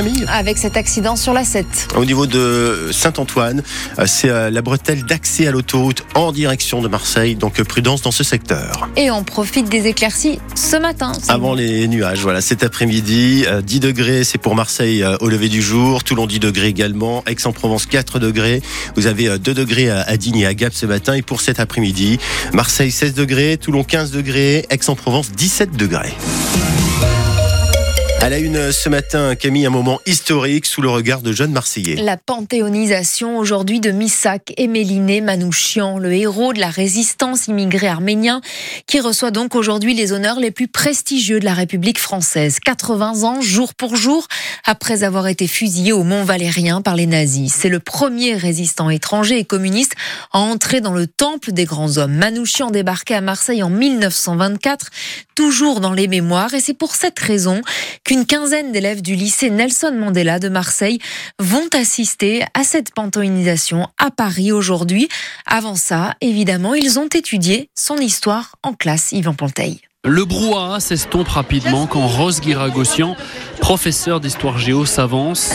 Camille Avec cet accident sur la 7. Au niveau de Saint-Antoine, euh, c'est euh, la bretelle d'accès à l'autoroute en direction de Marseille, donc prudence dans ce secteur. Et on profite des éclaircies ce matin. Avant les nuages, voilà, cet après-midi, 10 degrés, c'est pour Marseille au lever du jour, Toulon 10 degrés également, Aix-en-Provence 4 degrés, vous avez 2 degrés à Digne et à Gap ce matin, et pour cet après-midi, Marseille 16 degrés, Toulon 15 degrés, Aix-en-Provence 17 degrés. À la une ce matin, Camille, un moment historique sous le regard de jeunes Marseillais. La panthéonisation aujourd'hui de Missak Emeline Manouchian, le héros de la résistance immigrée arménien, qui reçoit donc aujourd'hui les honneurs les plus prestigieux de la République française. 80 ans, jour pour jour, après avoir été fusillé au Mont Valérien par les nazis. C'est le premier résistant étranger et communiste à entrer dans le temple des grands hommes. Manouchian débarquait à Marseille en 1924, toujours dans les mémoires, et c'est pour cette raison qu'une quinzaine d'élèves du lycée Nelson Mandela de Marseille vont assister à cette panthéonisation à Paris aujourd'hui. Avant ça, évidemment, ils ont étudié son histoire en classe, Yvan Ponteil. Le brouhaha s'estompe rapidement quand Rose Guiragossian, professeur d'histoire géo, s'avance,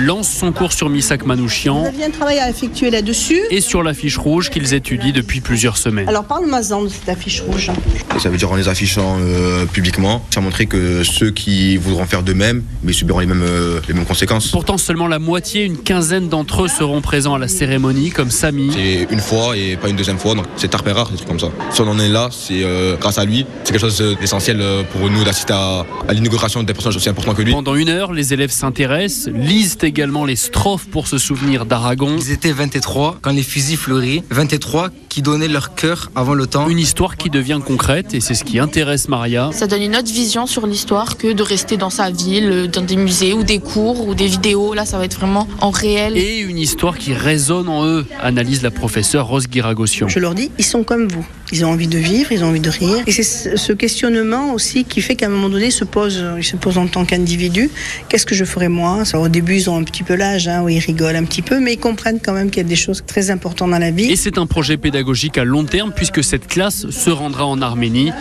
lance son cours sur Misak Manouchian un travail à effectuer là-dessus. et sur l'affiche rouge qu'ils étudient depuis plusieurs semaines. Alors parle-moi de cette affiche rouge. Ça veut dire en les affichant euh, publiquement, ça montrer que ceux qui voudront faire de même, mais subiront les mêmes, euh, les mêmes conséquences. Pourtant, seulement la moitié, une quinzaine d'entre eux seront présents à la cérémonie, comme Samy. C'est une fois et pas une deuxième fois, donc c'est tard rare, des trucs comme ça. Si on en est là, c'est euh, grâce à lui. C'est quelque chose d'essentiel pour nous d'assister à, à l'inauguration des personnages aussi importants que lui. Pendant une heure, les élèves s'intéressent, lisent également les strophes pour se souvenir d'Aragon. Ils étaient 23 quand les fusils fleurissent, 23 qui donnaient leur cœur avant le temps. Une histoire qui devient concrète et c'est ce qui intéresse Maria. Ça donne une autre vision sur l'histoire que de rester dans sa ville, dans des musées ou des cours ou des vidéos. Là, ça va être vraiment en réel. Et une histoire qui résonne en eux, analyse la professeure Rose Guiragossian. Je leur dis, ils sont comme vous. Ils ont envie de vivre, ils ont envie de rire. Et c'est ce questionnement aussi qui fait qu'à un moment donné, ils se posent, ils se posent en tant qu'individu. Qu'est-ce que je ferais moi? Au début, ils ont un petit peu l'âge, hein, où ils rigolent un petit peu, mais ils comprennent quand même qu'il y a des choses très importantes dans la vie. Et c'est un projet pédagogique à long terme puisque cette classe se rendra en Arménie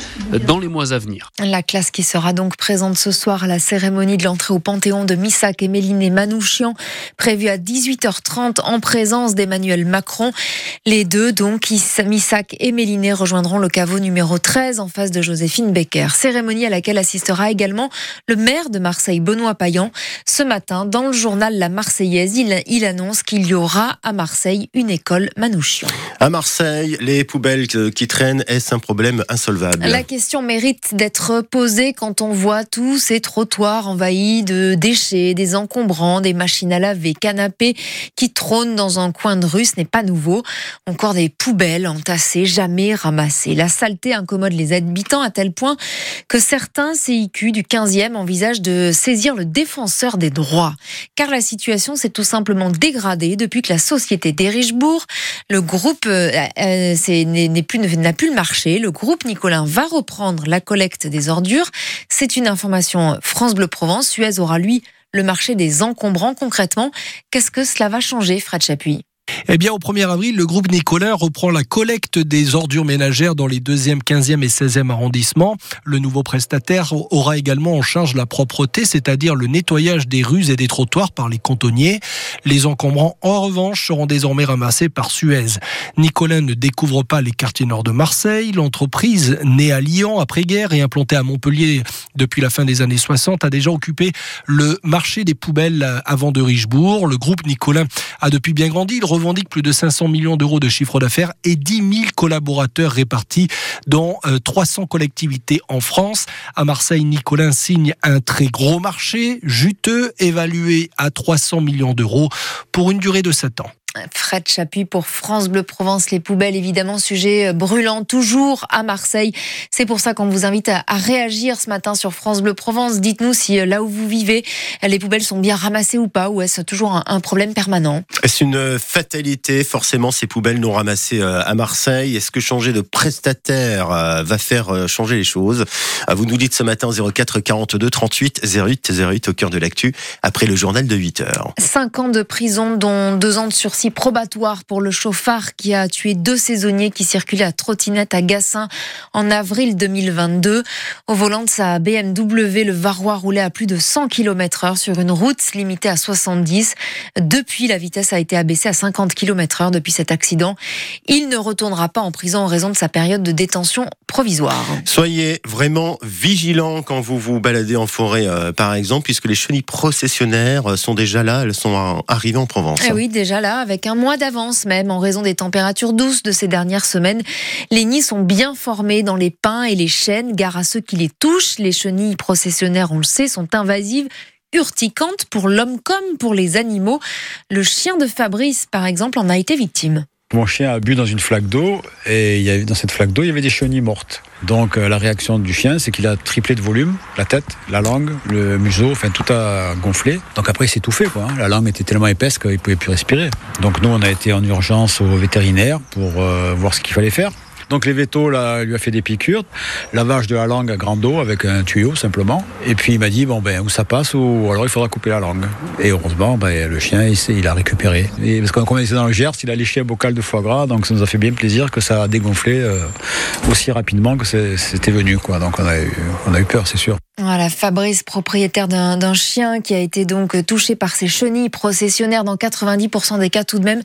dans les mois à venir. La classe qui sera donc présente ce soir à la cérémonie de l'entrée au Panthéon de Missak et Méliné Manouchian, prévue à 18h30 en présence d'Emmanuel Macron. Les deux, donc, Missak et Méliné, rejoindront le caveau numéro 13 en face de Joséphine Becker. Cérémonie à laquelle assistera également le maire de Marseille, Benoît Payan. Ce matin, dans le journal La Marseillaise, il, il annonce qu'il y aura à Marseille une école Manouchian. À Marseille, les poubelles qui traînent, est-ce un problème insolvable? La question mérite d'être posée quand on voit tous ces trottoirs envahis de déchets, des encombrants, des machines à laver, canapés qui trônent dans un coin de rue. Ce n'est pas nouveau. Encore des poubelles entassées, jamais La saleté incommode les habitants à tel point que certains CIQ du 15e envisagent de saisir le défenseur des droits. Car la situation s'est tout simplement dégradée depuis que la société d'Erichbourg, le groupe euh, euh, n'a plus le marché. Le groupe Nicolin va reprendre la collecte des ordures. C'est une information France Bleu Provence. Suez aura lui le marché des encombrants concrètement. Qu'est-ce que cela va changer, Fred Chapuis? Eh bien, au 1er avril, le groupe Nicolas reprend la collecte des ordures ménagères dans les 2e, 15e et 16e arrondissements. Le nouveau prestataire aura également en charge la propreté, c'est-à-dire le nettoyage des rues et des trottoirs par les cantonniers. Les encombrants, en revanche, seront désormais ramassés par Suez. Nicolas ne découvre pas les quartiers nord de Marseille. L'entreprise, née à Lyon après-guerre et implantée à Montpellier depuis la fin des années 60, a déjà occupé le marché des poubelles avant de Richebourg. Le groupe Nicolas a depuis bien grandi. Plus de 500 millions d'euros de chiffre d'affaires et 10 000 collaborateurs répartis dans 300 collectivités en France. À Marseille, Nicolas signe un très gros marché, juteux, évalué à 300 millions d'euros pour une durée de 7 ans. Fred Chapuis pour France Bleu Provence. Les poubelles, évidemment, sujet brûlant toujours à Marseille. C'est pour ça qu'on vous invite à, réagir ce matin sur France Bleu Provence. Dites-nous si euh, là où vous vivez, les poubelles sont bien ramassées ou pas, ou est-ce toujours un, problème permanent? Est-ce une fatalité, forcément, ces poubelles non ramassées euh, à Marseille? Est-ce que changer de prestataire euh, va faire changer les choses? Vous nous dites ce matin 04 42 38 08 08 au cœur de l'actu, après le journal de 8 heures. 5 ans de prison, dont 2 ans de sursis sursis probatoire pour le chauffard qui a tué deux saisonniers qui circulaient à trottinette à Gassin en avril 2022. Au volant de sa BMW, le Varrois roulait à plus de 100 km heure sur une route limitée à 70. Depuis, la vitesse a été abaissée à 50 km heure depuis cet accident. Il ne retournera pas en prison en raison de sa période de détention provisoire. Soyez vraiment vigilants quand vous vous baladez en forêt, euh, par exemple, puisque les chenilles processionnaires euh, sont déjà là, elles sont arrivées en Provence. Eh oui, déjà là, avec un mois d'avance même, en raison des températures douces de ces dernières semaines. Les nids sont bien formés dans les pins et les chênes, gare à ceux qui les touchent. Les chenilles processionnaires, on le sait, sont invasives urticantes pour l'homme comme pour les animaux. Le chien de Fabrice, par exemple, en a été victime. Mon chien a bu dans une flaque d'eau et dans cette flaque d'eau, il y avait des chenilles mortes. Donc euh, la réaction du chien, c'est qu'il a triplé de volume, la tête, la langue, le museau, enfin tout a gonflé. Donc après, il s'est étouffé. Quoi, hein. La langue était tellement épaisse qu'il pouvait plus respirer. Donc nous, on a été en urgence au vétérinaire pour euh, voir ce qu'il fallait faire. Donc les vétos, lui a fait des piqûres, lavage de la langue à grande eau avec un tuyau simplement. Et puis il m'a dit bon ben où ça passe ou alors il faudra couper la langue. Et heureusement, ben, le chien il, il a récupéré. Et parce qu'on était dans le Gers, il a léché un bocal de foie gras, donc ça nous a fait bien plaisir que ça a dégonflé euh, aussi rapidement que c'était venu quoi. Donc on a eu peur, c'est sûr. Voilà, Fabrice, propriétaire d'un chien qui a été donc touché par ces chenilles processionnaires dans 90% des cas tout de même.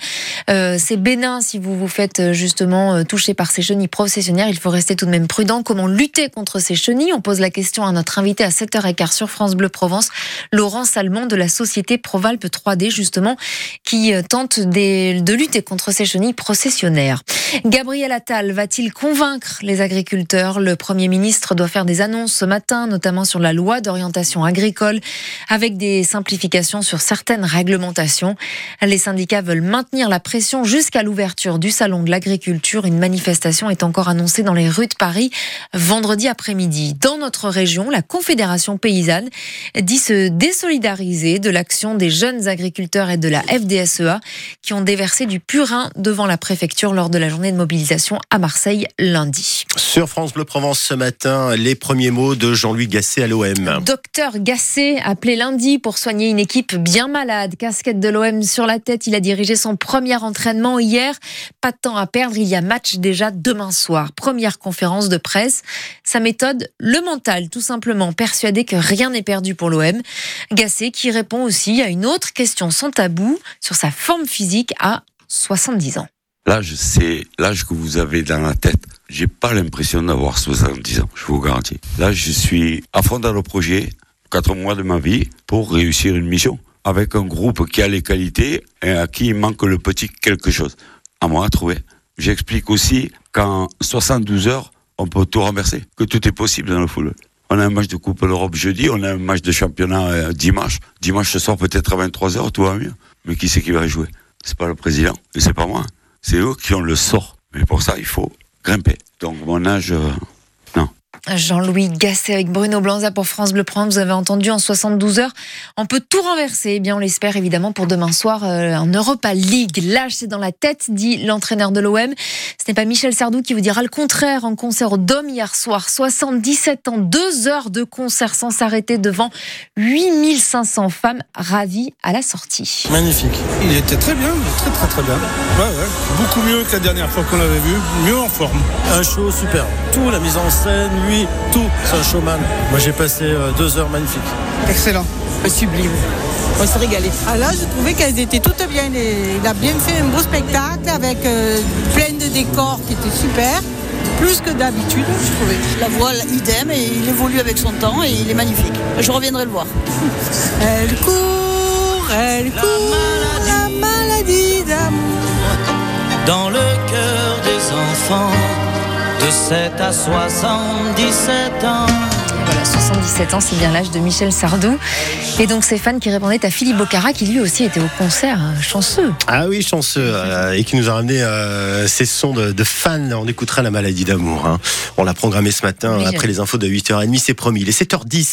Euh, c'est bénin si vous vous faites euh, justement euh, toucher par ces chenilles processionnaires. Il faut rester tout de même prudent. Comment lutter contre ces chenilles? On pose la question à notre invité à 7h15 sur France Bleu Provence, Laurent Salmon de la société Provalpe 3D justement, qui euh, tente de lutter contre ces chenilles processionnaires. Gabriel Attal va-t-il convaincre les agriculteurs? Le Premier ministre doit faire des annonces ce matin, notamment sur la loi d'orientation agricole, avec des simplifications sur certaines réglementations. Les syndicats veulent maintenir la pression jusqu'à l'ouverture du Salon de l'agriculture. Une manifestation est encore annoncée dans les rues de Paris vendredi après-midi. Dans notre région, la Confédération paysanne dit se désolidariser de l'action des jeunes agriculteurs et de la FDSEA qui ont déversé du purin devant la préfecture lors de la journée de mobilisation à Marseille lundi. Sur France Bleu Provence ce matin, les premiers mots de Jean-Louis Gasset à l'OM. Docteur Gasset, appelé lundi pour soigner une équipe bien malade. Casquette de l'OM sur la tête, il a dirigé son premier entraînement hier. Pas de temps à perdre, il y a match déjà demain soir. Première conférence de presse. Sa méthode, le mental, tout simplement persuadé que rien n'est perdu pour l'OM. Gasset qui répond aussi à une autre question sans tabou sur sa forme physique à 70 ans. L'âge, c'est l'âge que vous avez dans la tête. J'ai pas l'impression d'avoir 70 ans, je vous garantis. Là, je suis à fond dans le projet, quatre mois de ma vie, pour réussir une mission. Avec un groupe qui a les qualités et à qui il manque le petit quelque chose. À moi à trouver. J'explique aussi qu'en 72 heures, on peut tout renverser, que tout est possible dans le football. On a un match de Coupe d'Europe jeudi, on a un match de championnat euh, dimanche. Dimanche ce soir, peut-être à 23h, tout va mieux. Mais qui c'est qui va jouer? C'est pas le président, et c'est pas moi. C'est eux qui ont le sort. Mais pour ça, il faut grimper. Donc mon âge, euh. Jean-Louis Gasset avec Bruno Blanza pour France Bleu Provence. Vous avez entendu en 72 heures. On peut tout renverser. Eh bien, on l'espère évidemment pour demain soir euh, en Europa League. L'âge, c'est dans la tête, dit l'entraîneur de l'OM. Ce n'est pas Michel Sardou qui vous dira le contraire en concert au Dôme hier soir. 77 ans, deux heures de concert sans s'arrêter devant 8500 femmes ravies à la sortie. Magnifique. Il était très bien, très très très bien. Ouais, ouais. Beaucoup mieux que la dernière fois qu'on l'avait vu, mieux en forme. Un show super. Tout, la mise en scène, lui, tout. C'est un showman. Moi j'ai passé euh, deux heures magnifiques. Excellent. Sublime. On s'est régalé. Ah là, je trouvais qu'elles étaient toutes bien. Il a bien fait un beau spectacle avec euh, plein de décors qui étaient super. Plus que d'habitude, je trouvais. La voix, idem, et il évolue avec son temps et il est magnifique. Je reviendrai le voir. Elle court, elle court, la maladie d'amour. Dans le cœur des enfants, de 7 à 77 ans. Voilà, 77 ans, c'est bien l'âge de Michel Sardou. Et donc, ces fans qui répondaient à Philippe Bocara, qui lui aussi était au concert, hein, chanceux. Ah oui, chanceux, euh, et qui nous a ramené euh, ces sons de, de fans. On écoutera la maladie d'amour. hein. On l'a programmé ce matin Oui, après les infos de 8h30, c'est promis. Il est 7h10.